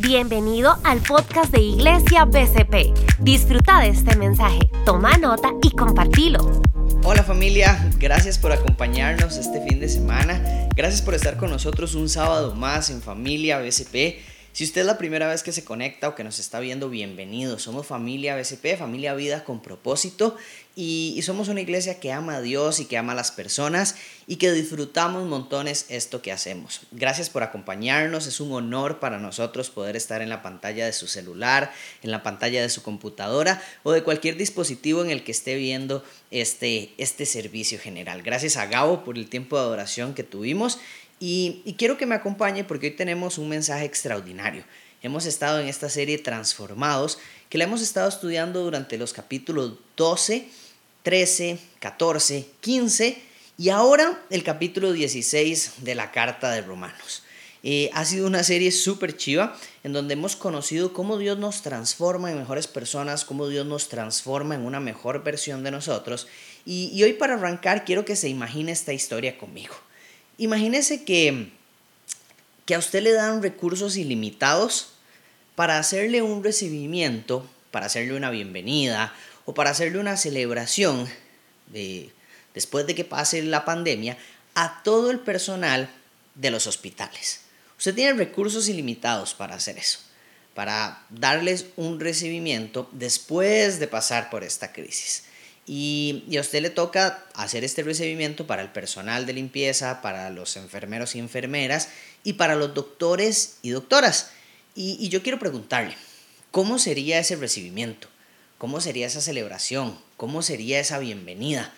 Bienvenido al podcast de Iglesia BCP. Disfruta de este mensaje, toma nota y compartilo. Hola familia, gracias por acompañarnos este fin de semana. Gracias por estar con nosotros un sábado más en familia BCP. Si usted es la primera vez que se conecta o que nos está viendo, bienvenido. Somos familia BCP, familia vida con propósito y, somos una iglesia que ama a Dios y que ama a las personas y que disfrutamos montones esto que hacemos. Gracias por acompañarnos, es un honor para nosotros poder estar en la pantalla de su celular, en la pantalla de su computadora o de cualquier dispositivo en el que esté viendo este, este servicio general. Gracias a Gabo por el tiempo de adoración que tuvimos y, quiero que me acompañe porque hoy tenemos un mensaje extraordinario. Hemos estado en esta serie Transformados, que la hemos estado estudiando durante los capítulos 12, 13, 14, 15 y ahora el capítulo 16 de la Carta de Romanos. Eh, ha sido una serie súper chiva en donde hemos conocido cómo Dios nos transforma en mejores personas, cómo Dios nos transforma en una mejor versión de nosotros. y hoy para arrancar quiero que se imagine esta historia conmigo. Imagínese que, que a usted le dan recursos ilimitados para hacerle un recibimiento, para hacerle una bienvenida o para hacerle una celebración de, después de que pase la pandemia a todo el personal de los hospitales. Usted tiene recursos ilimitados para hacer eso, para darles un recibimiento después de pasar por esta crisis. Y, a usted le toca hacer este recibimiento para el personal de limpieza, para los enfermeros y enfermeras y para los doctores y doctoras. Y, yo quiero preguntarle, ¿cómo sería ese recibimiento? ¿Cómo sería esa celebración? ¿Cómo sería esa bienvenida?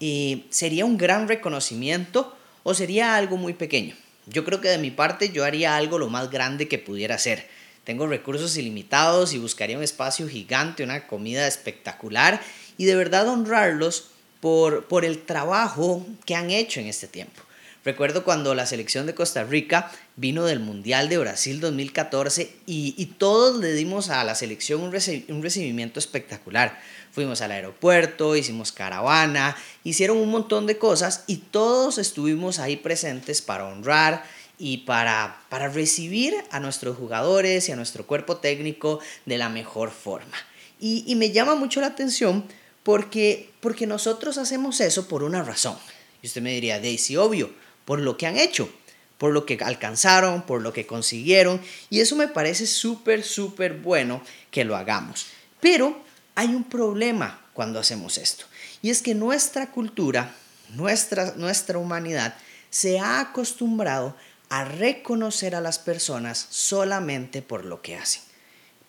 ¿Y ¿Sería un gran reconocimiento o sería algo muy pequeño? Yo creo que de mi parte yo haría algo lo más grande que pudiera hacer. Tengo recursos ilimitados y buscaría un espacio gigante, una comida espectacular y de verdad honrarlos por, por el trabajo que han hecho en este tiempo. Recuerdo cuando la selección de Costa Rica vino del Mundial de Brasil 2014 y, todos le dimos a la selección un, un, recibimiento espectacular. Fuimos al aeropuerto, hicimos caravana, hicieron un montón de cosas y todos estuvimos ahí presentes para honrar y para, para recibir a nuestros jugadores y a nuestro cuerpo técnico de la mejor forma. Y, y me llama mucho la atención porque, porque nosotros hacemos eso por una razón. Y usted me diría, Daisy, obvio, por lo que han hecho, por lo que alcanzaron, por lo que consiguieron. Y eso me parece súper, súper bueno que lo hagamos. Pero hay un problema cuando hacemos esto. Y es que nuestra cultura, nuestra, nuestra humanidad, se ha acostumbrado a reconocer a las personas solamente por lo que hacen.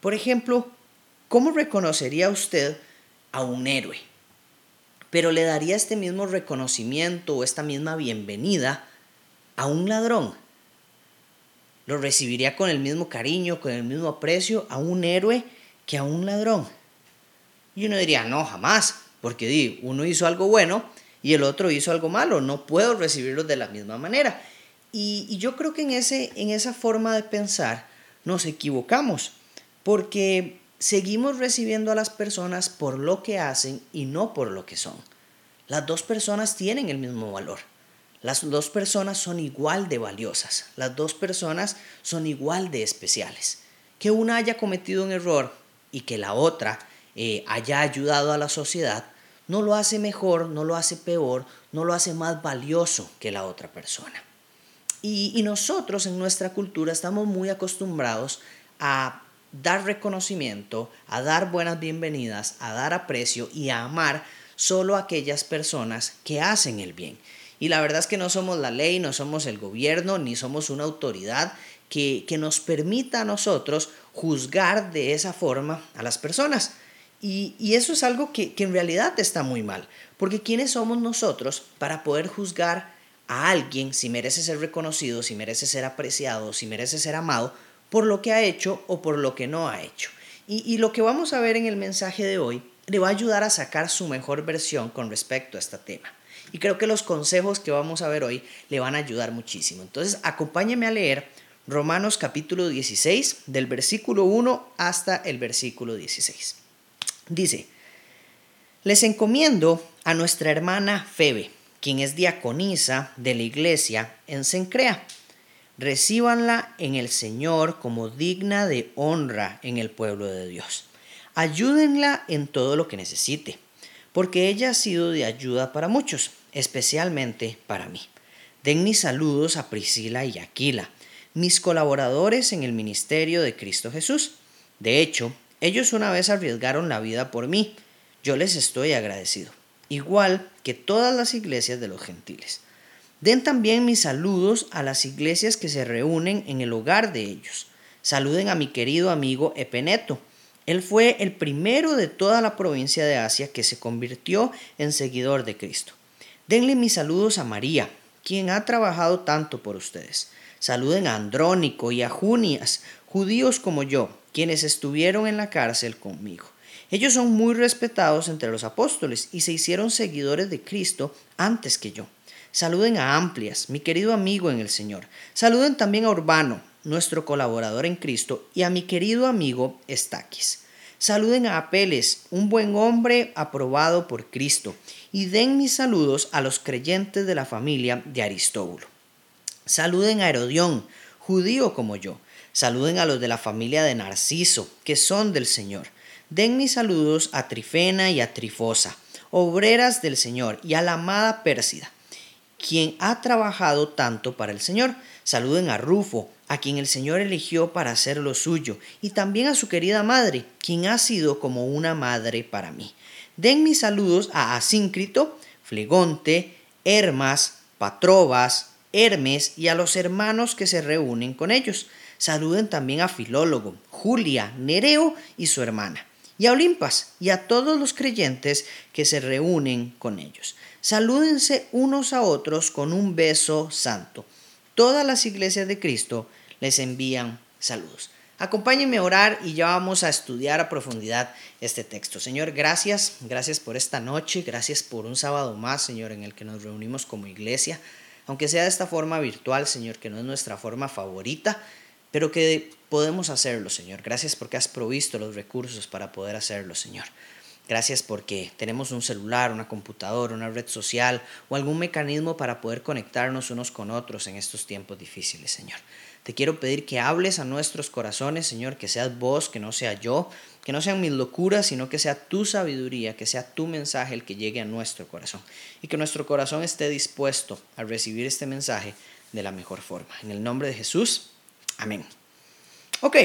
Por ejemplo, ¿cómo reconocería usted a un héroe, pero le daría este mismo reconocimiento o esta misma bienvenida a un ladrón. Lo recibiría con el mismo cariño, con el mismo aprecio a un héroe que a un ladrón. Y uno diría, no, jamás, porque uno hizo algo bueno y el otro hizo algo malo, no puedo recibirlos de la misma manera. Y, yo creo que en, ese, en esa forma de pensar nos equivocamos, porque seguimos recibiendo a las personas por lo que hacen y no por lo que son. Las dos personas tienen el mismo valor. Las dos personas son igual de valiosas. Las dos personas son igual de especiales. Que una haya cometido un error y que la otra eh, haya ayudado a la sociedad, no lo hace mejor, no lo hace peor, no lo hace más valioso que la otra persona. Y, y nosotros en nuestra cultura estamos muy acostumbrados a dar reconocimiento, a dar buenas bienvenidas, a dar aprecio y a amar solo aquellas personas que hacen el bien. Y la verdad es que no somos la ley, no somos el gobierno, ni somos una autoridad que, nos permita a nosotros juzgar de esa forma a las personas. Y, y eso es algo que, que en realidad está muy mal, porque ¿quiénes somos nosotros para poder juzgar a alguien si merece ser reconocido, si merece ser apreciado, si merece ser amado? Por lo que ha hecho o por lo que no ha hecho. Y, lo que vamos a ver en el mensaje de hoy le va a ayudar a sacar su mejor versión con respecto a este tema. Y creo que los consejos que vamos a ver hoy le van a ayudar muchísimo. Entonces, acompáñeme a leer Romanos capítulo 16, del versículo 1 hasta el versículo 16. Dice, les encomiendo a nuestra hermana Febe, quien es diaconisa de la iglesia en Sencrea recíbanla en el Señor como digna de honra en el pueblo de Dios. Ayúdenla en todo lo que necesite, porque ella ha sido de ayuda para muchos, especialmente para mí. Den mis saludos a Priscila y Aquila, mis colaboradores en el ministerio de Cristo Jesús. De hecho, ellos una vez arriesgaron la vida por mí. Yo les estoy agradecido, igual que todas las iglesias de los gentiles. Den también mis saludos a las iglesias que se reúnen en el hogar de ellos. Saluden a mi querido amigo Epeneto. Él fue el primero de toda la provincia de Asia que se convirtió en seguidor de Cristo. Denle mis saludos a María, quien ha trabajado tanto por ustedes. Saluden a Andrónico y a Junias, judíos como yo, quienes estuvieron en la cárcel conmigo. Ellos son muy respetados entre los apóstoles y se hicieron seguidores de Cristo antes que yo. Saluden a Amplias, mi querido amigo en el Señor. Saluden también a Urbano, nuestro colaborador en Cristo, y a mi querido amigo Estaquis. Saluden a Apeles, un buen hombre aprobado por Cristo, y den mis saludos a los creyentes de la familia de Aristóbulo. Saluden a Herodión, judío como yo. Saluden a los de la familia de Narciso, que son del Señor. Den mis saludos a Trifena y a Trifosa, obreras del Señor, y a la amada Pérsida quien ha trabajado tanto para el Señor. Saluden a Rufo, a quien el Señor eligió para hacer lo suyo, y también a su querida madre, quien ha sido como una madre para mí. Den mis saludos a Asíncrito, Flegonte, Hermas, Patrobas, Hermes y a los hermanos que se reúnen con ellos. Saluden también a Filólogo, Julia, Nereo y su hermana, y a Olimpas y a todos los creyentes que se reúnen con ellos. Salúdense unos a otros con un beso santo. Todas las iglesias de Cristo les envían saludos. Acompáñenme a orar y ya vamos a estudiar a profundidad este texto. Señor, gracias, gracias por esta noche, gracias por un sábado más, Señor, en el que nos reunimos como iglesia, aunque sea de esta forma virtual, Señor, que no es nuestra forma favorita, pero que podemos hacerlo, Señor. Gracias porque has provisto los recursos para poder hacerlo, Señor. Gracias porque tenemos un celular, una computadora, una red social o algún mecanismo para poder conectarnos unos con otros en estos tiempos difíciles, Señor. Te quiero pedir que hables a nuestros corazones, Señor, que seas vos, que no sea yo, que no sean mis locuras, sino que sea tu sabiduría, que sea tu mensaje el que llegue a nuestro corazón y que nuestro corazón esté dispuesto a recibir este mensaje de la mejor forma. En el nombre de Jesús, amén. Ok,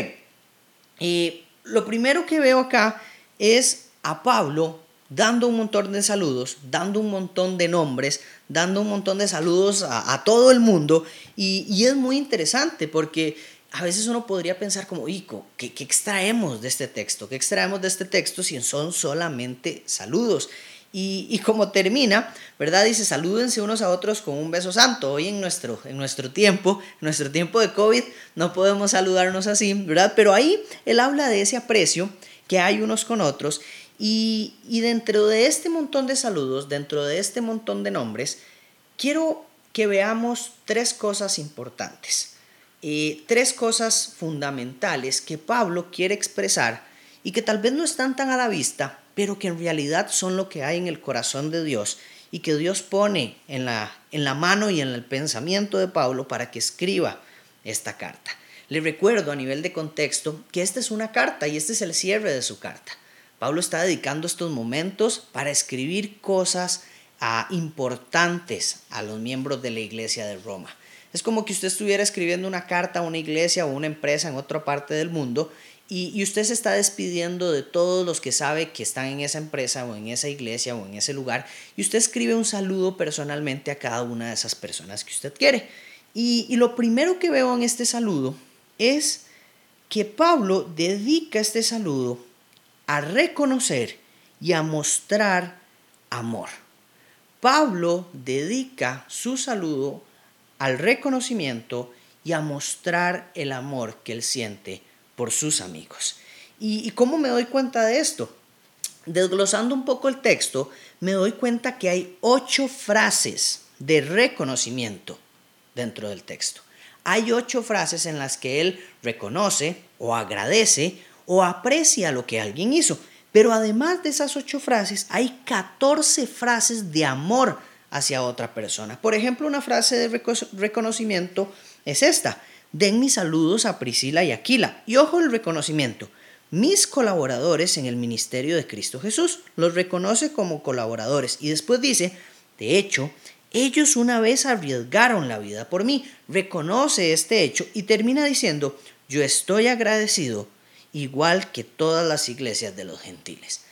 y lo primero que veo acá es a Pablo dando un montón de saludos, dando un montón de nombres, dando un montón de saludos a, todo el mundo. Y, es muy interesante porque a veces uno podría pensar como, Ico, ¿qué, ¿qué, extraemos de este texto? ¿Qué extraemos de este texto si son solamente saludos? Y, y, como termina, ¿verdad? Dice, salúdense unos a otros con un beso santo. Hoy en nuestro, en nuestro tiempo, en nuestro tiempo de COVID, no podemos saludarnos así, ¿verdad? Pero ahí él habla de ese aprecio que hay unos con otros y, dentro de este montón de saludos, dentro de este montón de nombres, quiero que veamos tres cosas importantes, eh, tres cosas fundamentales que Pablo quiere expresar y que tal vez no están tan a la vista, pero que en realidad son lo que hay en el corazón de Dios y que Dios pone en la, en la mano y en el pensamiento de Pablo para que escriba esta carta. Le recuerdo a nivel de contexto que esta es una carta y este es el cierre de su carta. Pablo está dedicando estos momentos para escribir cosas ah, importantes a los miembros de la iglesia de Roma. Es como que usted estuviera escribiendo una carta a una iglesia o una empresa en otra parte del mundo y, y, usted se está despidiendo de todos los que sabe que están en esa empresa o en esa iglesia o en ese lugar y usted escribe un saludo personalmente a cada una de esas personas que usted quiere. Y, y lo primero que veo en este saludo es que Pablo dedica este saludo a reconocer y a mostrar amor. Pablo dedica su saludo al reconocimiento y a mostrar el amor que él siente por sus amigos. ¿Y, cómo me doy cuenta de esto? Desglosando un poco el texto, me doy cuenta que hay ocho frases de reconocimiento dentro del texto. Hay ocho frases en las que él reconoce o agradece o aprecia lo que alguien hizo. Pero además de esas ocho frases, hay 14 frases de amor hacia otra persona. Por ejemplo, una frase de reconocimiento es esta. Den mis saludos a Priscila y Aquila. Y ojo el reconocimiento. Mis colaboradores en el ministerio de Cristo Jesús los reconoce como colaboradores. Y después dice, de hecho, ellos una vez arriesgaron la vida por mí. Reconoce este hecho y termina diciendo, yo estoy agradecido igual que todas las iglesias de los gentiles.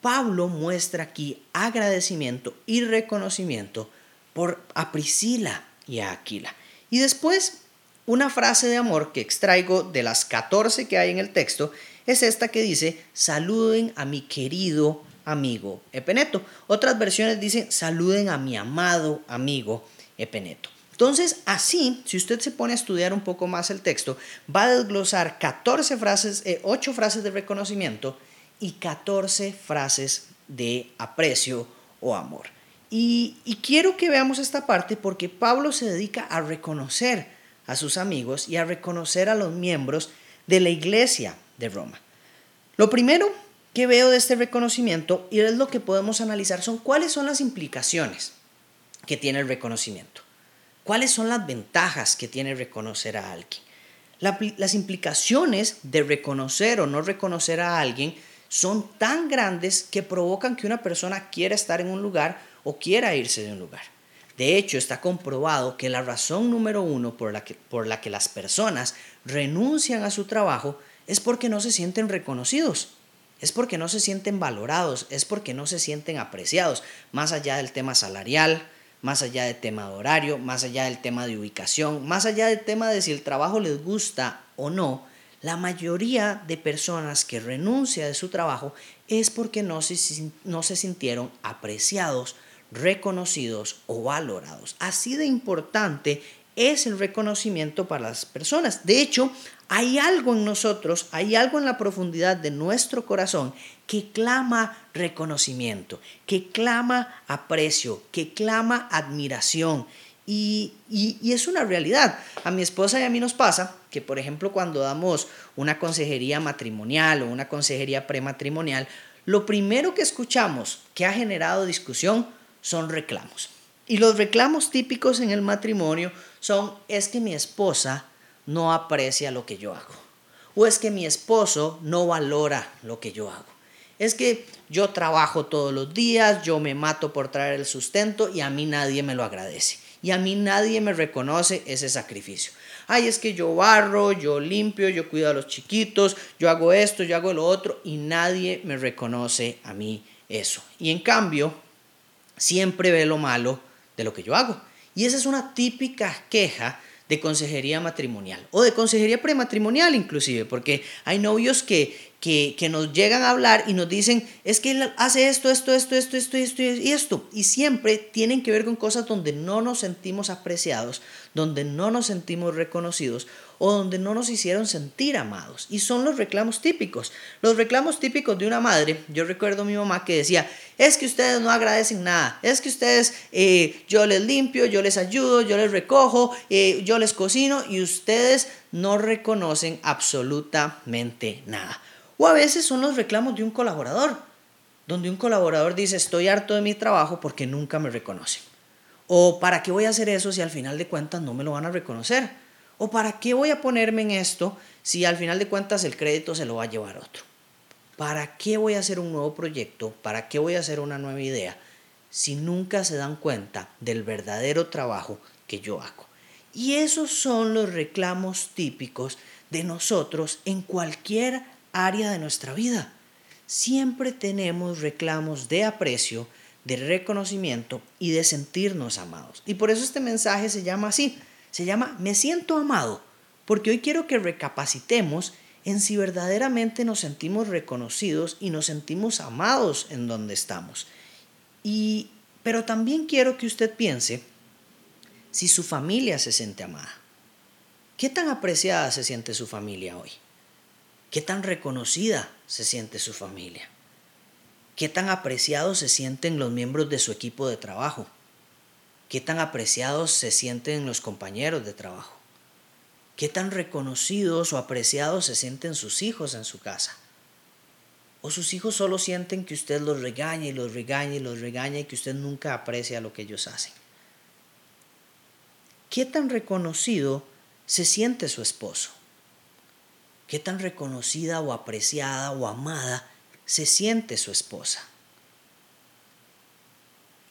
Pablo muestra aquí agradecimiento y reconocimiento por a Priscila y a Aquila. Y después, una frase de amor que extraigo de las 14 que hay en el texto es esta que dice, saluden a mi querido amigo Epeneto. Otras versiones dicen, saluden a mi amado amigo Epeneto. Entonces, así, si usted se pone a estudiar un poco más el texto, va a desglosar 14 frases, 8 eh, frases de reconocimiento y 14 frases de aprecio o amor. Y, y quiero que veamos esta parte porque Pablo se dedica a reconocer a sus amigos y a reconocer a los miembros de la iglesia de Roma. Lo primero que veo de este reconocimiento y es lo que podemos analizar son cuáles son las implicaciones que tiene el reconocimiento. ¿Cuáles son las ventajas que tiene reconocer a alguien? las implicaciones de reconocer o no reconocer a alguien son tan grandes que provocan que una persona quiera estar en un lugar o quiera irse de un lugar. De hecho, está comprobado que la razón número uno por la que, las personas renuncian a su trabajo es porque no se sienten reconocidos, es porque no se sienten valorados, es porque no se sienten apreciados, más allá del tema salarial, más allá del tema de horario, más allá del tema de ubicación, más allá del tema de si el trabajo les gusta o no, la mayoría de personas que renuncia de su trabajo es porque no se, no se sintieron apreciados, reconocidos o valorados. Así de importante es el reconocimiento para las personas. De hecho, hay algo en nosotros, hay algo en la profundidad de nuestro corazón que clama reconocimiento, que clama aprecio, que clama admiración. Y, es una realidad. A mi esposa y a mí nos pasa que, por ejemplo, cuando damos una consejería matrimonial o una consejería prematrimonial, lo primero que escuchamos que ha generado discusión son reclamos. Y los reclamos típicos en el matrimonio son, es que mi esposa no aprecia lo que yo hago. O es que mi esposo no valora lo que yo hago. Es que yo trabajo todos los días, yo me mato por traer el sustento y a mí nadie me lo agradece. Y a mí nadie me reconoce ese sacrificio. Ay, es que yo barro, yo limpio, yo cuido a los chiquitos, yo hago esto, yo hago lo otro y nadie me reconoce a mí eso. Y en cambio, siempre ve lo malo de lo que yo hago. Y esa es una típica queja de consejería matrimonial o de consejería prematrimonial inclusive, porque hay novios que, que, nos llegan a hablar y nos dicen, es que él hace esto, esto, esto, esto, esto, esto y esto. Y siempre tienen que ver con cosas donde no nos sentimos apreciados, donde no nos sentimos reconocidos o donde no nos hicieron sentir amados. Y son los reclamos típicos. Los reclamos típicos de una madre. Yo recuerdo a mi mamá que decía, es que ustedes no agradecen nada. Es que ustedes, eh, yo les limpio, yo les ayudo, yo les recojo, eh, yo les cocino y ustedes no reconocen absolutamente nada. O a veces son los reclamos de un colaborador, donde un colaborador dice, estoy harto de mi trabajo porque nunca me reconocen. O ¿para qué voy a hacer eso si al final de cuentas no me lo van a reconocer? ¿O para qué voy a ponerme en esto si al final de cuentas el crédito se lo va a llevar otro? ¿Para qué voy a hacer un nuevo proyecto? ¿Para qué voy a hacer una nueva idea si nunca se dan cuenta del verdadero trabajo que yo hago? Y esos son los reclamos típicos de nosotros en cualquier área de nuestra vida. Siempre tenemos reclamos de aprecio, de reconocimiento y de sentirnos amados. Y por eso este mensaje se llama así, se llama Me siento amado, porque hoy quiero que recapacitemos en si verdaderamente nos sentimos reconocidos y nos sentimos amados en donde estamos. Y pero también quiero que usted piense si su familia se siente amada. ¿Qué tan apreciada se siente su familia hoy? ¿Qué tan reconocida se siente su familia? ¿Qué tan apreciados se sienten los miembros de su equipo de trabajo? ¿Qué tan apreciados se sienten los compañeros de trabajo? ¿Qué tan reconocidos o apreciados se sienten sus hijos en su casa? ¿O sus hijos solo sienten que usted los regaña y los regaña y los regaña y que usted nunca aprecia lo que ellos hacen? ¿Qué tan reconocido se siente su esposo? ¿Qué tan reconocida o apreciada o amada se siente su esposa?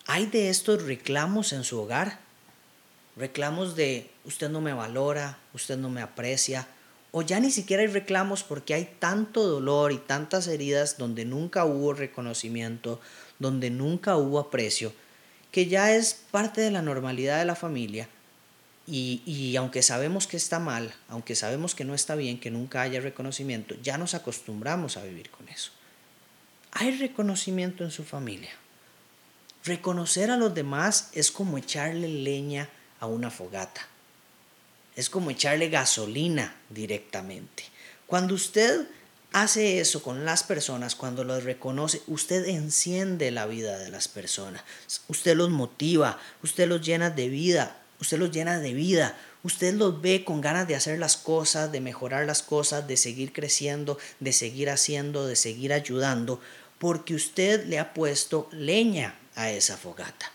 ¿Hay de estos reclamos en su hogar? Reclamos de usted no me valora, usted no me aprecia, o ya ni siquiera hay reclamos porque hay tanto dolor y tantas heridas donde nunca hubo reconocimiento, donde nunca hubo aprecio, que ya es parte de la normalidad de la familia y, y, aunque sabemos que está mal, aunque sabemos que no está bien, que nunca haya reconocimiento, ya nos acostumbramos a vivir con eso. Hay reconocimiento en su familia. Reconocer a los demás es como echarle leña a una fogata. Es como echarle gasolina directamente. Cuando usted hace eso con las personas, cuando los reconoce, usted enciende la vida de las personas. Usted los motiva, usted los llena de vida, usted los llena de vida. Usted los ve con ganas de hacer las cosas, de mejorar las cosas, de seguir creciendo, de seguir haciendo, de seguir ayudando, porque usted le ha puesto leña a esa fogata.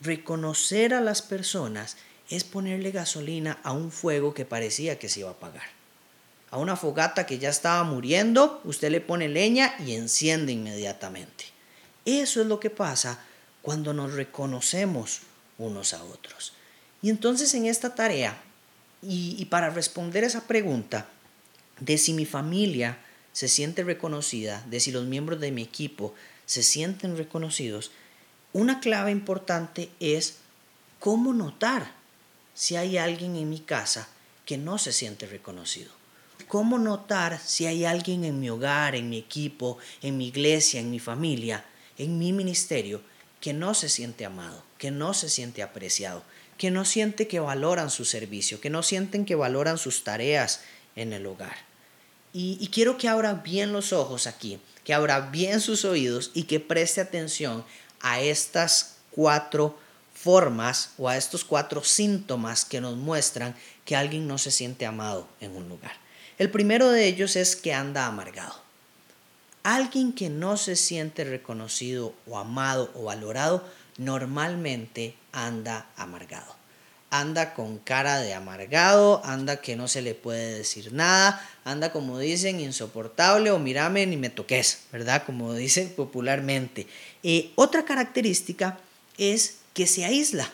Reconocer a las personas es ponerle gasolina a un fuego que parecía que se iba a apagar. A una fogata que ya estaba muriendo, usted le pone leña y enciende inmediatamente. Eso es lo que pasa cuando nos reconocemos unos a otros. Y entonces en esta tarea, y, para responder esa pregunta de si mi familia se siente reconocida, de si los miembros de mi equipo se sienten reconocidos, una clave importante es cómo notar si hay alguien en mi casa que no se siente reconocido. ¿Cómo notar si hay alguien en mi hogar, en mi equipo, en mi iglesia, en mi familia, en mi ministerio, que no se siente amado, que no se siente apreciado, que no siente que valoran su servicio, que no sienten que valoran sus tareas en el hogar? Y, quiero que abra bien los ojos aquí, que abra bien sus oídos y que preste atención a estas cuatro formas o a estos cuatro síntomas que nos muestran que alguien no se siente amado en un lugar. El primero de ellos es que anda amargado. Alguien que no se siente reconocido o amado o valorado normalmente anda amargado. Anda con cara de amargado, anda que no se le puede decir nada, anda como dicen insoportable o mírame ni me toques, ¿verdad? Como dicen popularmente. Eh, otra característica es que se aísla.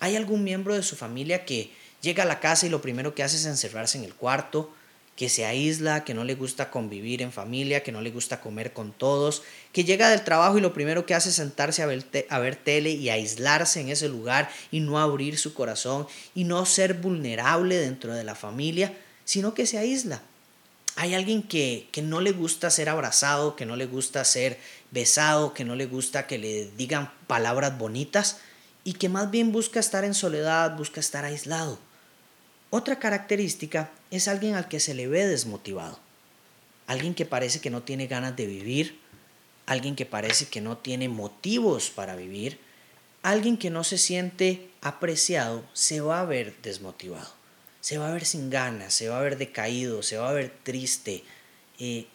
¿Hay algún miembro de su familia que llega a la casa y lo primero que hace es encerrarse en el cuarto, que se aísla, que no le gusta convivir en familia, que no le gusta comer con todos, que llega del trabajo y lo primero que hace es sentarse a ver, a ver tele y aislarse en ese lugar y no abrir su corazón y no ser vulnerable dentro de la familia, sino que se aísla? Hay alguien que, que no le gusta ser abrazado, que no le gusta ser besado, que no le gusta que le digan palabras bonitas y que más bien busca estar en soledad, busca estar aislado. Otra característica es alguien al que se le ve desmotivado, alguien que parece que no tiene ganas de vivir, alguien que parece que no tiene motivos para vivir, alguien que no se siente apreciado, se va a ver desmotivado, se va a ver sin ganas, se va a ver decaído, se va a ver triste,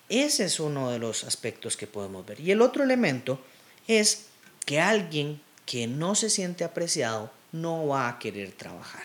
ese es uno de los aspectos que podemos ver. Y el otro elemento es que alguien que no se siente apreciado no va a querer trabajar,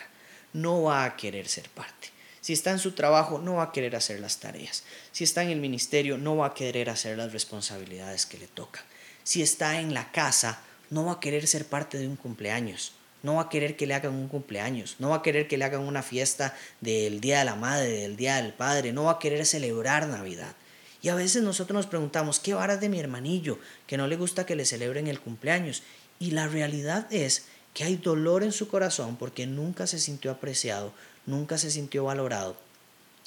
no va a querer ser parte. Si está en su trabajo, no va a querer hacer las tareas. Si está en el ministerio, no va a querer hacer las responsabilidades que le tocan. Si está en la casa, no va a querer ser parte de un cumpleaños. No va a querer que le hagan un cumpleaños, no va a querer que le hagan una fiesta del Día de la Madre, del Día del Padre, no va a querer celebrar Navidad. Y a veces nosotros nos preguntamos, ¿qué varas de mi hermanillo que no le gusta que le celebren el cumpleaños? Y la realidad es que hay dolor en su corazón porque nunca se sintió apreciado, nunca se sintió valorado.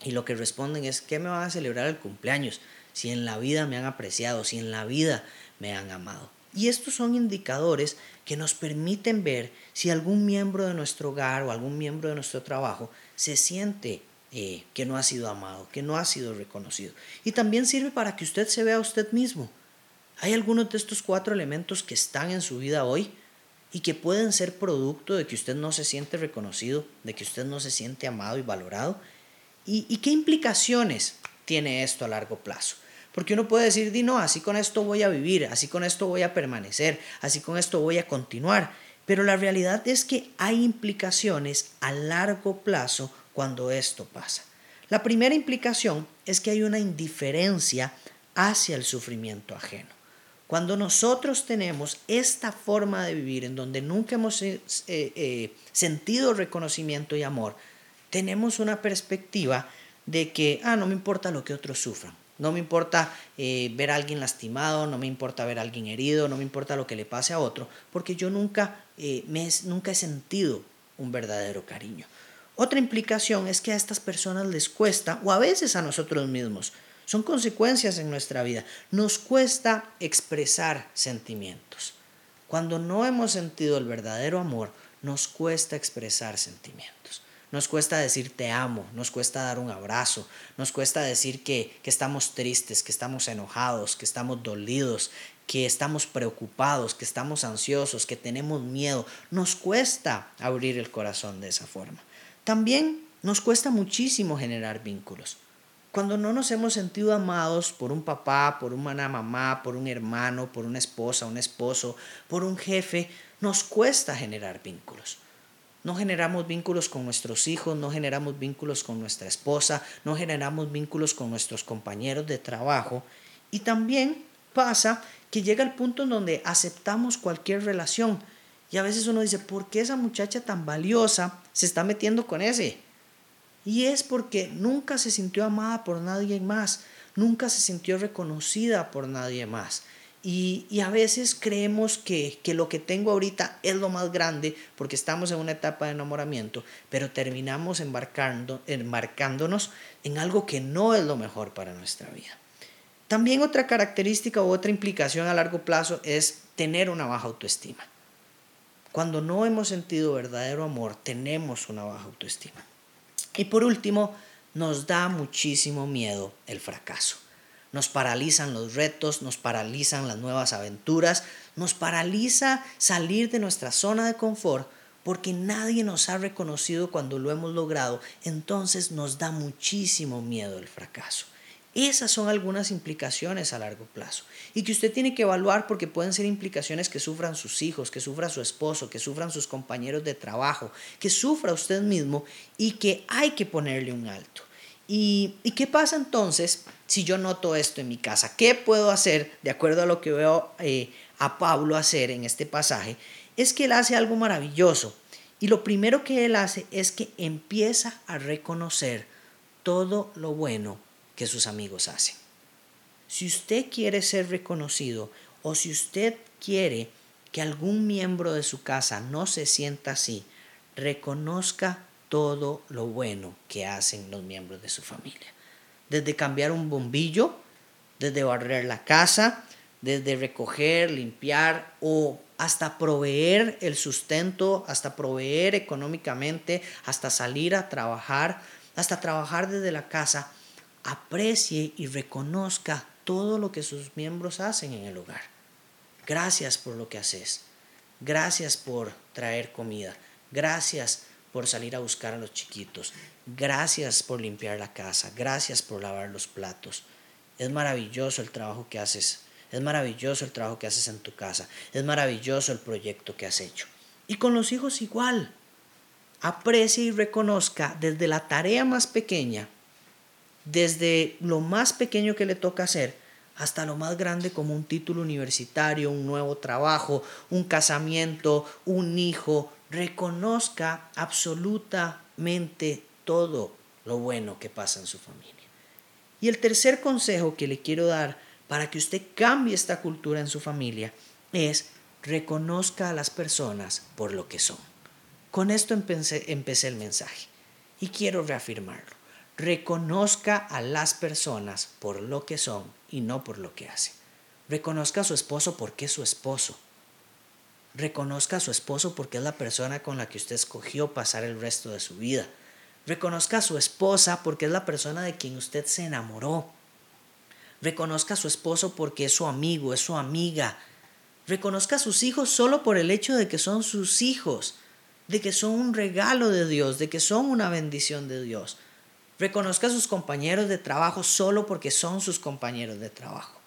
Y lo que responden es, ¿qué me van a celebrar el cumpleaños? Si en la vida me han apreciado, si en la vida me han amado. Y estos son indicadores que nos permiten ver si algún miembro de nuestro hogar o algún miembro de nuestro trabajo se siente eh, que no ha sido amado, que no ha sido reconocido. Y también sirve para que usted se vea a usted mismo. Hay algunos de estos cuatro elementos que están en su vida hoy y que pueden ser producto de que usted no se siente reconocido, de que usted no se siente amado y valorado. y qué implicaciones tiene esto a largo plazo? Porque uno puede decir, di no, así con esto voy a vivir, así con esto voy a permanecer, así con esto voy a continuar. Pero la realidad es que hay implicaciones a largo plazo cuando esto pasa. La primera implicación es que hay una indiferencia hacia el sufrimiento ajeno. Cuando nosotros tenemos esta forma de vivir en donde nunca hemos eh, eh, sentido reconocimiento y amor, tenemos una perspectiva de que, ah, no me importa lo que otros sufran. No me importa eh, ver a alguien lastimado, no me importa ver a alguien herido, no me importa lo que le pase a otro, porque yo nunca, me, nunca he sentido un verdadero cariño. Otra implicación es que a estas personas les cuesta, o a veces a nosotros mismos, son consecuencias en nuestra vida, nos cuesta expresar sentimientos. Cuando no hemos sentido el verdadero amor, nos cuesta expresar sentimientos. Nos cuesta decir te amo, nos cuesta dar un abrazo, nos cuesta decir que, que estamos tristes, que estamos enojados, que estamos dolidos, que estamos preocupados, que estamos ansiosos, que tenemos miedo. Nos cuesta abrir el corazón de esa forma. También nos cuesta muchísimo generar vínculos. Cuando no nos hemos sentido amados por un papá, por una mamá, por un hermano, por una esposa, un esposo, por un jefe, nos cuesta generar vínculos. No generamos vínculos con nuestros hijos, no generamos vínculos con nuestra esposa, no generamos vínculos con nuestros compañeros de trabajo. Y también pasa que llega el punto en donde aceptamos cualquier relación y a veces uno dice, ¿por qué esa muchacha tan valiosa se está metiendo con ese? Y es porque nunca se sintió amada por nadie más, nunca se sintió reconocida por nadie más. Y, a veces creemos que, que, lo que tengo ahorita es lo más grande porque estamos en una etapa de enamoramiento, pero terminamos embarcando, embarcándonos en algo que no es lo mejor para nuestra vida. También otra característica u otra implicación a largo plazo es tener una baja autoestima. Cuando no hemos sentido verdadero amor, tenemos una baja autoestima. Y por último, nos da muchísimo miedo el fracaso. Nos paralizan los retos, nos paralizan las nuevas aventuras, nos paraliza salir de nuestra zona de confort porque nadie nos ha reconocido cuando lo hemos logrado. Entonces nos da muchísimo miedo el fracaso. Esas son algunas implicaciones a largo plazo y que usted tiene que evaluar porque pueden ser implicaciones que sufran sus hijos, que sufra su esposo, que sufran sus compañeros de trabajo, que sufra usted mismo y que hay que ponerle un alto. ¿Y, qué pasa entonces si yo noto esto en mi casa? ¿Qué puedo hacer de acuerdo a lo que veo eh, a Pablo hacer en este pasaje? Es que él hace algo maravilloso y lo primero que él hace es que empieza a reconocer todo lo bueno que sus amigos hacen. Si usted quiere ser reconocido o si usted quiere que algún miembro de su casa no se sienta así, reconozca todo lo bueno que hacen los miembros de su familia. Desde cambiar un bombillo, desde barrer la casa, desde recoger, limpiar o hasta proveer el sustento, hasta proveer económicamente, hasta salir a trabajar, hasta trabajar desde la casa aprecie y reconozca todo lo que sus miembros hacen en el hogar. Gracias por lo que haces. Gracias por traer comida. Gracias por salir a buscar a los chiquitos. Gracias por limpiar la casa. Gracias por lavar los platos. Es maravilloso el trabajo que haces. Es maravilloso el trabajo que haces en tu casa. Es maravilloso el proyecto que has hecho. Y con los hijos igual. Aprecie y reconozca desde la tarea más pequeña desde lo más pequeño que le toca hacer hasta lo más grande como un título universitario, un nuevo trabajo, un casamiento, un hijo, reconozca absolutamente todo lo bueno que pasa en su familia. Y el tercer consejo que le quiero dar para que usted cambie esta cultura en su familia es reconozca a las personas por lo que son. Con esto empecé, empecé el mensaje y quiero reafirmarlo reconozca a las personas por lo que son y no por lo que hacen. Reconozca a su esposo porque es su esposo. Reconozca a su esposo porque es la persona con la que usted escogió pasar el resto de su vida. Reconozca a su esposa porque es la persona de quien usted se enamoró. Reconozca a su esposo porque es su amigo, es su amiga. Reconozca a sus hijos solo por el hecho de que son sus hijos, de que son un regalo de Dios, de que son una bendición de Dios. Reconozca a sus compañeros de trabajo solo porque son sus compañeros de trabajo.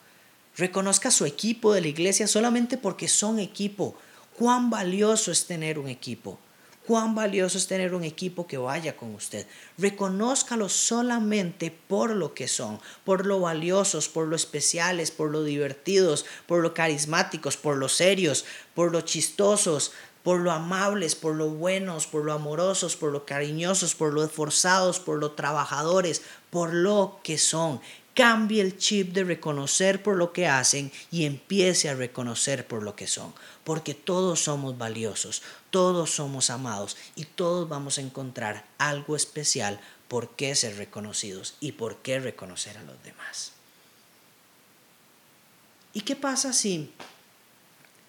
Reconozca a su equipo de la iglesia solamente porque son equipo. Cuán valioso es tener un equipo. Cuán valioso es tener un equipo que vaya con usted. Reconózcalos solamente por lo que son, por lo valiosos, por lo especiales, por lo divertidos, por lo carismáticos, por lo serios, por lo chistosos, por lo amables, por lo buenos, por lo amorosos, por lo cariñosos, por lo esforzados, por lo trabajadores, por lo que son. Cambie el chip de reconocer por lo que hacen y empiece a reconocer por lo que son. Porque todos somos valiosos, todos somos amados y todos vamos a encontrar algo especial por qué ser reconocidos y por qué reconocer a los demás. ¿Y qué pasa si,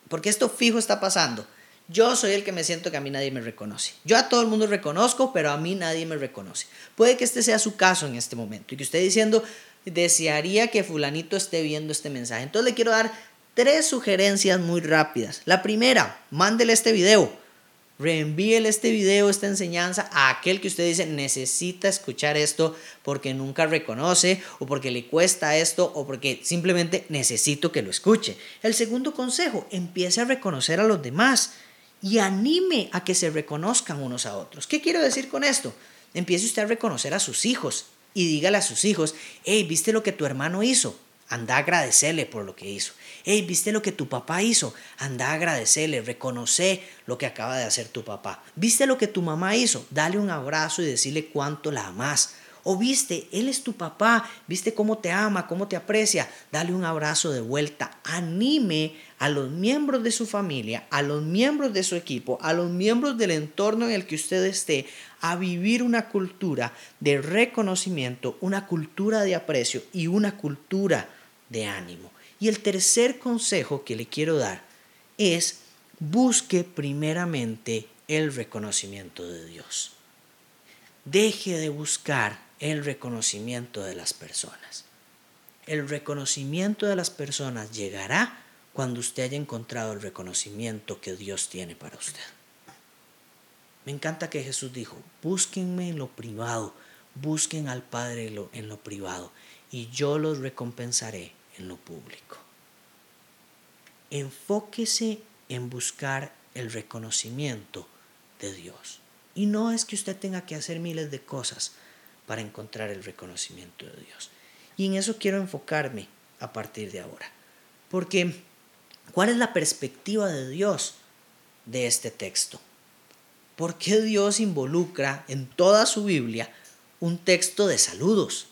porque esto fijo está pasando, yo soy el que me siento que a mí nadie me reconoce. Yo a todo el mundo reconozco, pero a mí nadie me reconoce. Puede que este sea su caso en este momento y que usted diciendo, desearía que fulanito esté viendo este mensaje. Entonces le quiero dar tres sugerencias muy rápidas. La primera, mándele este video. Reenvíele este video, esta enseñanza a aquel que usted dice necesita escuchar esto porque nunca reconoce o porque le cuesta esto o porque simplemente necesito que lo escuche. El segundo consejo, empiece a reconocer a los demás y anime a que se reconozcan unos a otros. ¿Qué quiero decir con esto? Empiece usted a reconocer a sus hijos y dígale a sus hijos, hey, ¿viste lo que tu hermano hizo? Anda a agradecerle por lo que hizo. Hey, ¿viste lo que tu papá hizo? Anda a agradecerle, reconoce lo que acaba de hacer tu papá. ¿Viste lo que tu mamá hizo? Dale un abrazo y decirle cuánto la amas. O viste, Él es tu papá, viste cómo te ama, cómo te aprecia, dale un abrazo de vuelta, anime a los miembros de su familia, a los miembros de su equipo, a los miembros del entorno en el que usted esté, a vivir una cultura de reconocimiento, una cultura de aprecio y una cultura de ánimo. Y el tercer consejo que le quiero dar es busque primeramente el reconocimiento de Dios. Deje de buscar el reconocimiento de las personas. El reconocimiento de las personas llegará cuando usted haya encontrado el reconocimiento que Dios tiene para usted. Me encanta que Jesús dijo, búsquenme en lo privado, busquen al Padre en lo privado y yo los recompensaré en lo público. Enfóquese en buscar el reconocimiento de Dios. Y no es que usted tenga que hacer miles de cosas, para encontrar el reconocimiento de Dios. Y en eso quiero enfocarme a partir de ahora. Porque, ¿cuál es la perspectiva de Dios de este texto? ¿Por qué Dios involucra en toda su Biblia un texto de saludos?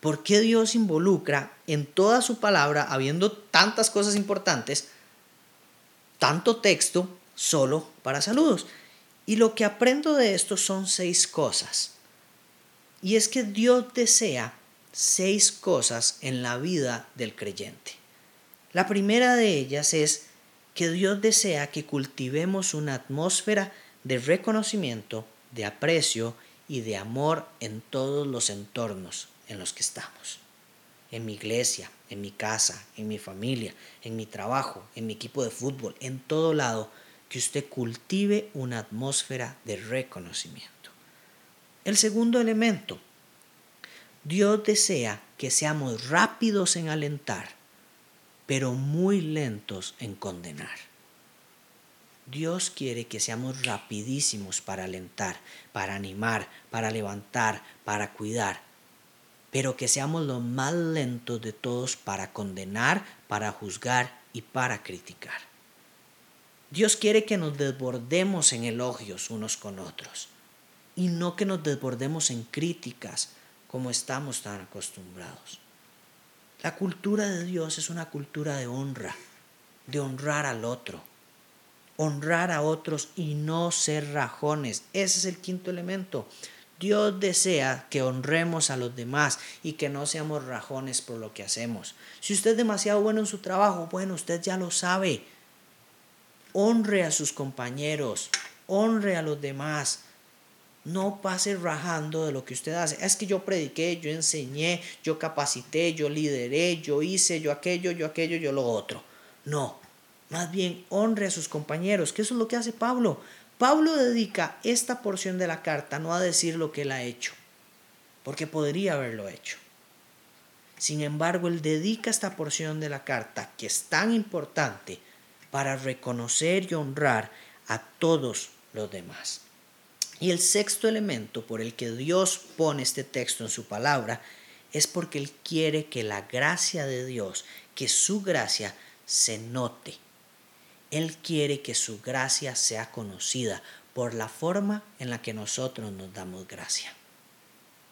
¿Por qué Dios involucra en toda su palabra, habiendo tantas cosas importantes, tanto texto solo para saludos? Y lo que aprendo de esto son seis cosas. Y es que Dios desea seis cosas en la vida del creyente. La primera de ellas es que Dios desea que cultivemos una atmósfera de reconocimiento, de aprecio y de amor en todos los entornos en los que estamos. En mi iglesia, en mi casa, en mi familia, en mi trabajo, en mi equipo de fútbol, en todo lado, que usted cultive una atmósfera de reconocimiento. El segundo elemento, Dios desea que seamos rápidos en alentar, pero muy lentos en condenar. Dios quiere que seamos rapidísimos para alentar, para animar, para levantar, para cuidar, pero que seamos los más lentos de todos para condenar, para juzgar y para criticar. Dios quiere que nos desbordemos en elogios unos con otros y no que nos desbordemos en críticas como estamos tan acostumbrados. La cultura de Dios es una cultura de honra, de honrar al otro, honrar a otros y no ser rajones. Ese es el quinto elemento. Dios desea que honremos a los demás y que no seamos rajones por lo que hacemos. Si usted es demasiado bueno en su trabajo, bueno, usted ya lo sabe. Honre a sus compañeros, honre a los demás, no pase rajando de lo que usted hace. Es que yo prediqué, yo enseñé, yo capacité, yo lideré, yo hice, yo aquello, yo aquello, yo lo otro. No, más bien honre a sus compañeros, que eso es lo que hace Pablo. Pablo dedica esta porción de la carta no a decir lo que él ha hecho, porque podría haberlo hecho. Sin embargo, él dedica esta porción de la carta, que es tan importante, para reconocer y honrar a todos los demás. Y el sexto elemento por el que Dios pone este texto en su palabra es porque Él quiere que la gracia de Dios, que su gracia se note. Él quiere que su gracia sea conocida por la forma en la que nosotros nos damos gracia.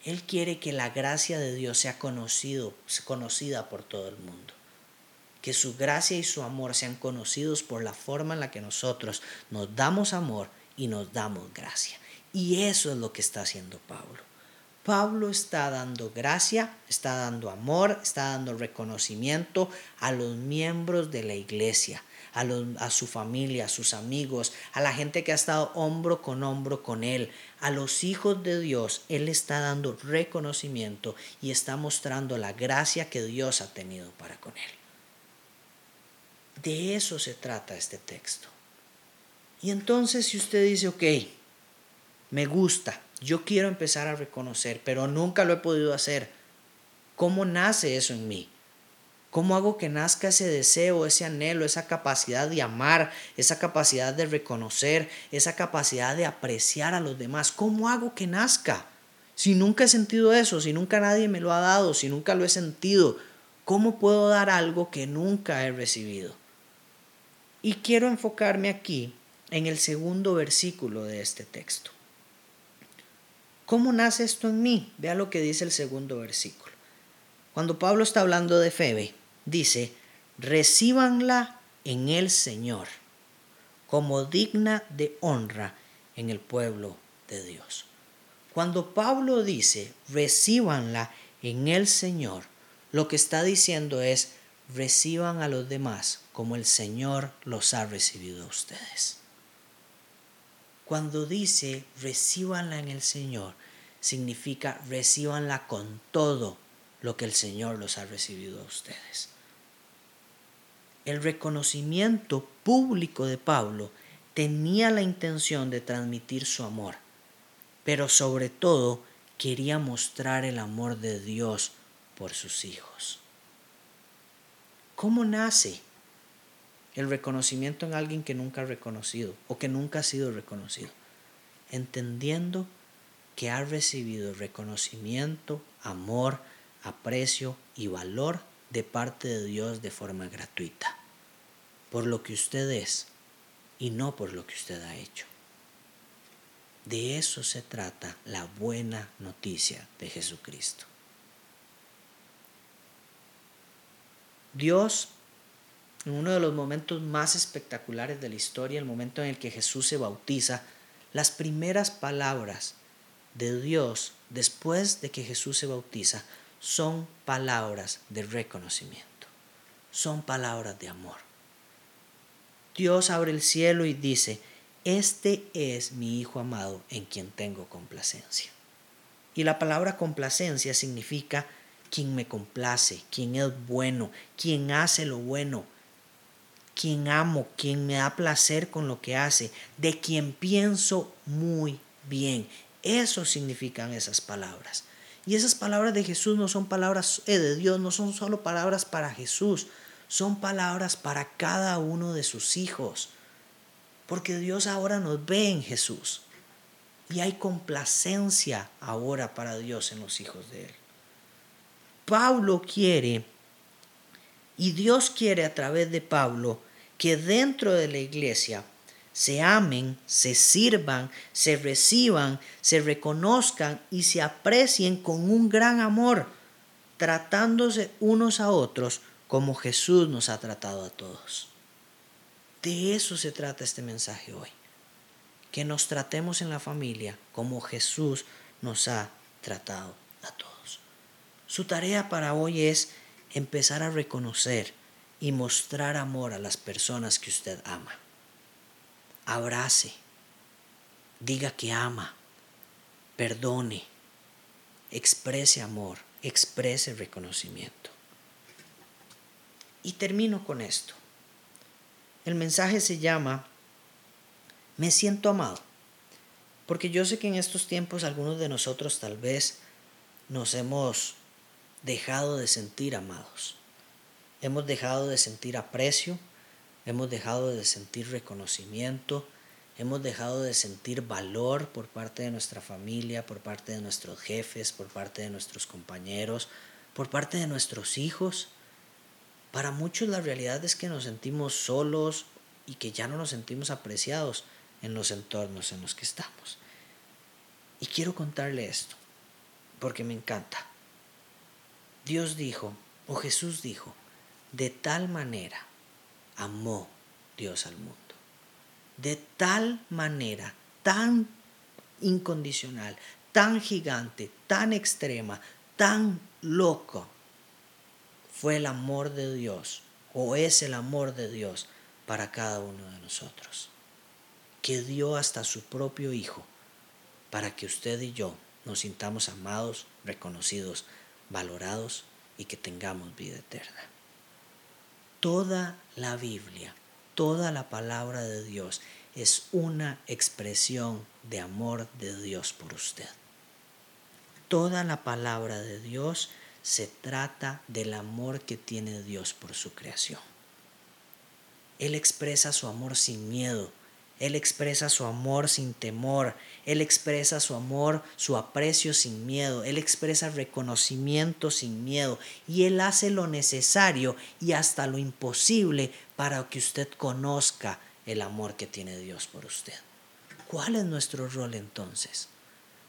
Él quiere que la gracia de Dios sea conocido, conocida por todo el mundo. Que su gracia y su amor sean conocidos por la forma en la que nosotros nos damos amor y nos damos gracia. Y eso es lo que está haciendo Pablo. Pablo está dando gracia, está dando amor, está dando reconocimiento a los miembros de la iglesia, a, su familia, a sus amigos, a la gente que ha estado hombro con hombro con él, a los hijos de Dios. Él está dando reconocimiento y está mostrando la gracia que Dios ha tenido para con él. De eso se trata este texto. Y entonces si usted dice, ok, me gusta, yo quiero empezar a reconocer, pero nunca lo he podido hacer. ¿Cómo nace eso en mí? ¿Cómo hago que nazca ese deseo, ese anhelo, esa capacidad de amar, esa capacidad de reconocer, esa capacidad de apreciar a los demás? ¿Cómo hago que nazca? Si nunca he sentido eso, si nunca nadie me lo ha dado, si nunca lo he sentido, ¿cómo puedo dar algo que nunca he recibido? Y quiero enfocarme aquí en el segundo versículo de este texto. ¿Cómo nace esto en mí? Vea lo que dice el segundo versículo. Cuando Pablo está hablando de Febe, dice, recíbanla en el Señor como digna de honra en el pueblo de Dios. Cuando Pablo dice, recíbanla en el Señor, lo que está diciendo es, reciban a los demás como el Señor los ha recibido a ustedes. Cuando dice recíbanla en el Señor, significa recíbanla con todo lo que el Señor los ha recibido a ustedes. El reconocimiento público de Pablo tenía la intención de transmitir su amor, pero sobre todo quería mostrar el amor de Dios por sus hijos. ¿Cómo nace el reconocimiento en alguien que nunca ha reconocido o que nunca ha sido reconocido, entendiendo que ha recibido reconocimiento, amor, aprecio y valor de parte de Dios de forma gratuita, por lo que usted es y no por lo que usted ha hecho. De eso se trata la buena noticia de Jesucristo. Dios en uno de los momentos más espectaculares de la historia, el momento en el que Jesús se bautiza, las primeras palabras de Dios después de que Jesús se bautiza son palabras de reconocimiento, son palabras de amor. Dios abre el cielo y dice, este es mi Hijo amado en quien tengo complacencia. Y la palabra complacencia significa quien me complace, quien es bueno, quien hace lo bueno, quien amo, quien me da placer con lo que hace, de quien pienso muy bien. Eso significan esas palabras. Y esas palabras de Jesús no son palabras eh, de Dios, no son solo palabras para Jesús, son palabras para cada uno de sus hijos. Porque Dios ahora nos ve en Jesús. Y hay complacencia ahora para Dios en los hijos de Él. Pablo quiere, y Dios quiere a través de Pablo, que dentro de la iglesia se amen, se sirvan, se reciban, se reconozcan y se aprecien con un gran amor, tratándose unos a otros como Jesús nos ha tratado a todos. De eso se trata este mensaje hoy. Que nos tratemos en la familia como Jesús nos ha tratado a todos. Su tarea para hoy es empezar a reconocer y mostrar amor a las personas que usted ama. Abrace, diga que ama, perdone, exprese amor, exprese reconocimiento. Y termino con esto. El mensaje se llama Me siento amado. Porque yo sé que en estos tiempos algunos de nosotros tal vez nos hemos dejado de sentir amados. Hemos dejado de sentir aprecio, hemos dejado de sentir reconocimiento, Hemos dejado de sentir valor por parte de nuestra familia, por parte de nuestros jefes, por parte de nuestros compañeros, por parte de nuestros hijos. Para muchos la realidad es que nos sentimos solos y que ya no nos sentimos apreciados en los entornos en los que estamos. Y quiero contarle esto, porque me encanta. Dios dijo, o Jesús dijo, de tal manera amó Dios al mundo. De tal manera, tan incondicional, tan gigante, tan extrema, tan loco, fue el amor de Dios, o es el amor de Dios para cada uno de nosotros, que dio hasta su propio Hijo para que usted y yo nos sintamos amados, reconocidos, valorados y que tengamos vida eterna. Toda la Biblia, toda la palabra de Dios es una expresión de amor de Dios por usted. Toda la palabra de Dios se trata del amor que tiene Dios por su creación. Él expresa su amor sin miedo, él expresa su amor sin temor. Él expresa su amor, su aprecio sin miedo. Él expresa reconocimiento sin miedo. Y Él hace lo necesario y hasta lo imposible para que usted conozca el amor que tiene Dios por usted. ¿Cuál es nuestro rol entonces?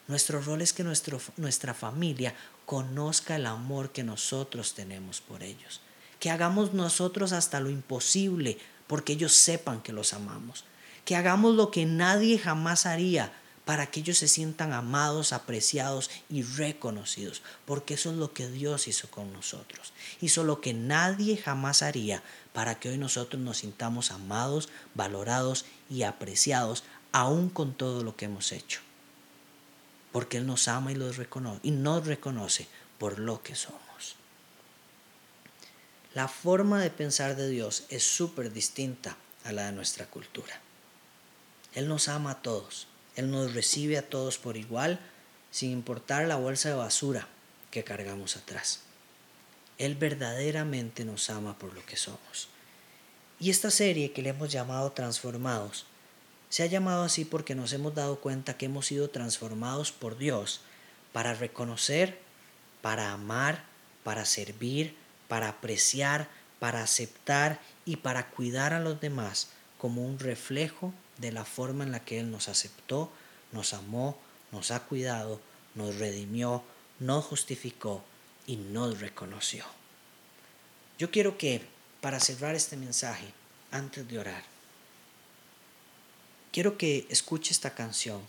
Nuestro rol es que nuestro, nuestra familia conozca el amor que nosotros tenemos por ellos. Que hagamos nosotros hasta lo imposible porque ellos sepan que los amamos que hagamos lo que nadie jamás haría para que ellos se sientan amados, apreciados y reconocidos, porque eso es lo que Dios hizo con nosotros. Hizo lo que nadie jamás haría para que hoy nosotros nos sintamos amados, valorados y apreciados, aún con todo lo que hemos hecho. Porque Él nos ama y, los reconoce, y nos reconoce por lo que somos. La forma de pensar de Dios es súper distinta a la de nuestra cultura. Él nos ama a todos. Él nos recibe a todos por igual, sin importar la bolsa de basura que cargamos atrás. Él verdaderamente nos ama por lo que somos. Y esta serie que le hemos llamado Transformados, se ha llamado así porque nos hemos dado cuenta que hemos sido transformados por Dios para reconocer, para amar, para servir, para apreciar, para aceptar y para cuidar a los demás como un reflejo de la forma en la que Él nos aceptó, nos amó, nos ha cuidado, nos redimió, nos justificó y nos reconoció. Yo quiero que, para cerrar este mensaje, antes de orar, quiero que escuche esta canción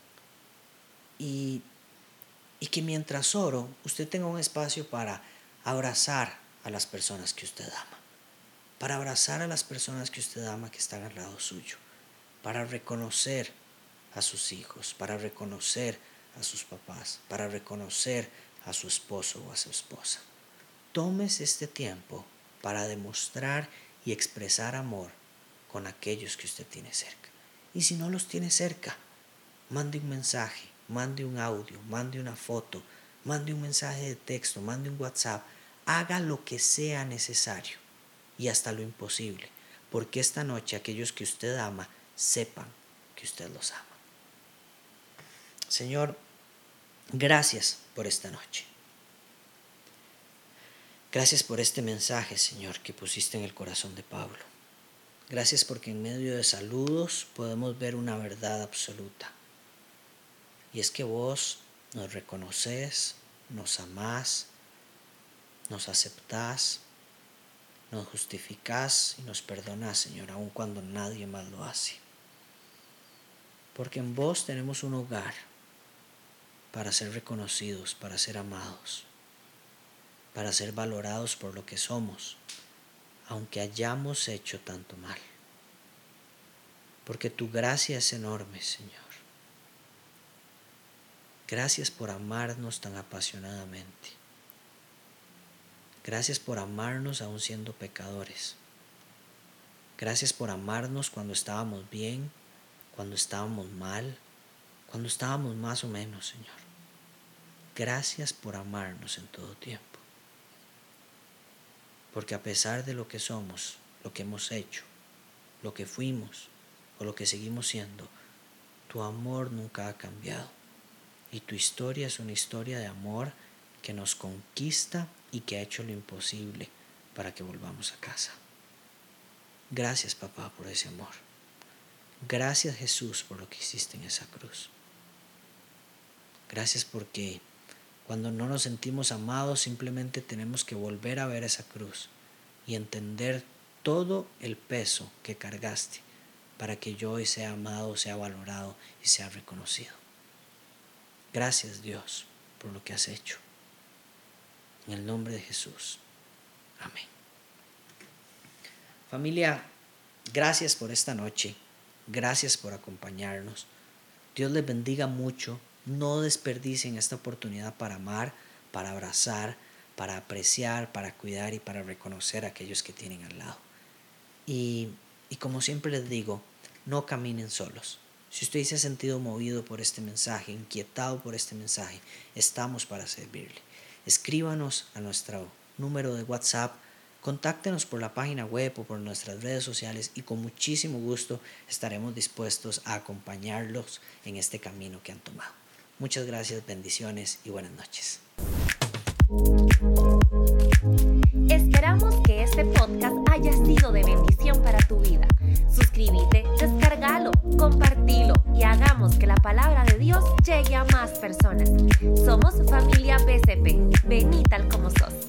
y, y que mientras oro, usted tenga un espacio para abrazar a las personas que usted ama, para abrazar a las personas que usted ama que están al lado suyo para reconocer a sus hijos, para reconocer a sus papás, para reconocer a su esposo o a su esposa. Tomes este tiempo para demostrar y expresar amor con aquellos que usted tiene cerca. Y si no los tiene cerca, mande un mensaje, mande un audio, mande una foto, mande un mensaje de texto, mande un WhatsApp, haga lo que sea necesario y hasta lo imposible, porque esta noche aquellos que usted ama sepan que usted los ama. Señor, gracias por esta noche. Gracias por este mensaje, Señor, que pusiste en el corazón de Pablo. Gracias porque en medio de saludos podemos ver una verdad absoluta. Y es que vos nos reconoces, nos amás, nos aceptás, nos justificás y nos perdonás, Señor, aun cuando nadie más lo hace porque en vos tenemos un hogar para ser reconocidos, para ser amados, para ser valorados por lo que somos, aunque hayamos hecho tanto mal. Porque tu gracia es enorme, Señor. Gracias por amarnos tan apasionadamente. Gracias por amarnos aún siendo pecadores. Gracias por amarnos cuando estábamos bien cuando estábamos mal, cuando estábamos más o menos, Señor. Gracias por amarnos en todo tiempo. Porque a pesar de lo que somos, lo que hemos hecho, lo que fuimos o lo que seguimos siendo, tu amor nunca ha cambiado y tu historia es una historia de amor que nos conquista y que ha hecho lo imposible para que volvamos a casa. Gracias papá por ese amor. Gracias Jesús por lo que hiciste en esa cruz. Gracias porque cuando no nos sentimos amados simplemente tenemos que volver a ver esa cruz y entender todo el peso que cargaste para que yo hoy sea amado, sea valorado y sea reconocido. Gracias Dios por lo que has hecho. En el nombre de Jesús. Amén. Familia, gracias por esta noche. Gracias por acompañarnos. Dios les bendiga mucho. No desperdicien esta oportunidad para amar, para abrazar, para apreciar, para cuidar y para reconocer a aquellos que tienen al lado. Y, y como siempre les digo, no caminen solos. Si usted se ha sentido movido por este mensaje, inquietado por este mensaje, estamos para servirle. Escríbanos a nuestro número de WhatsApp, contáctenos por la página web o por nuestras redes sociales y con muchísimo gusto estaremos dispuestos a acompañarlos en este camino que han tomado. Muchas gracias, bendiciones y buenas noches. Esperamos que este podcast haya sido de bendición para tu vida. Suscríbete, descargalo, compartilo y hagamos que la palabra de Dios llegue a más personas. Somos familia BCP. Vení tal como sos.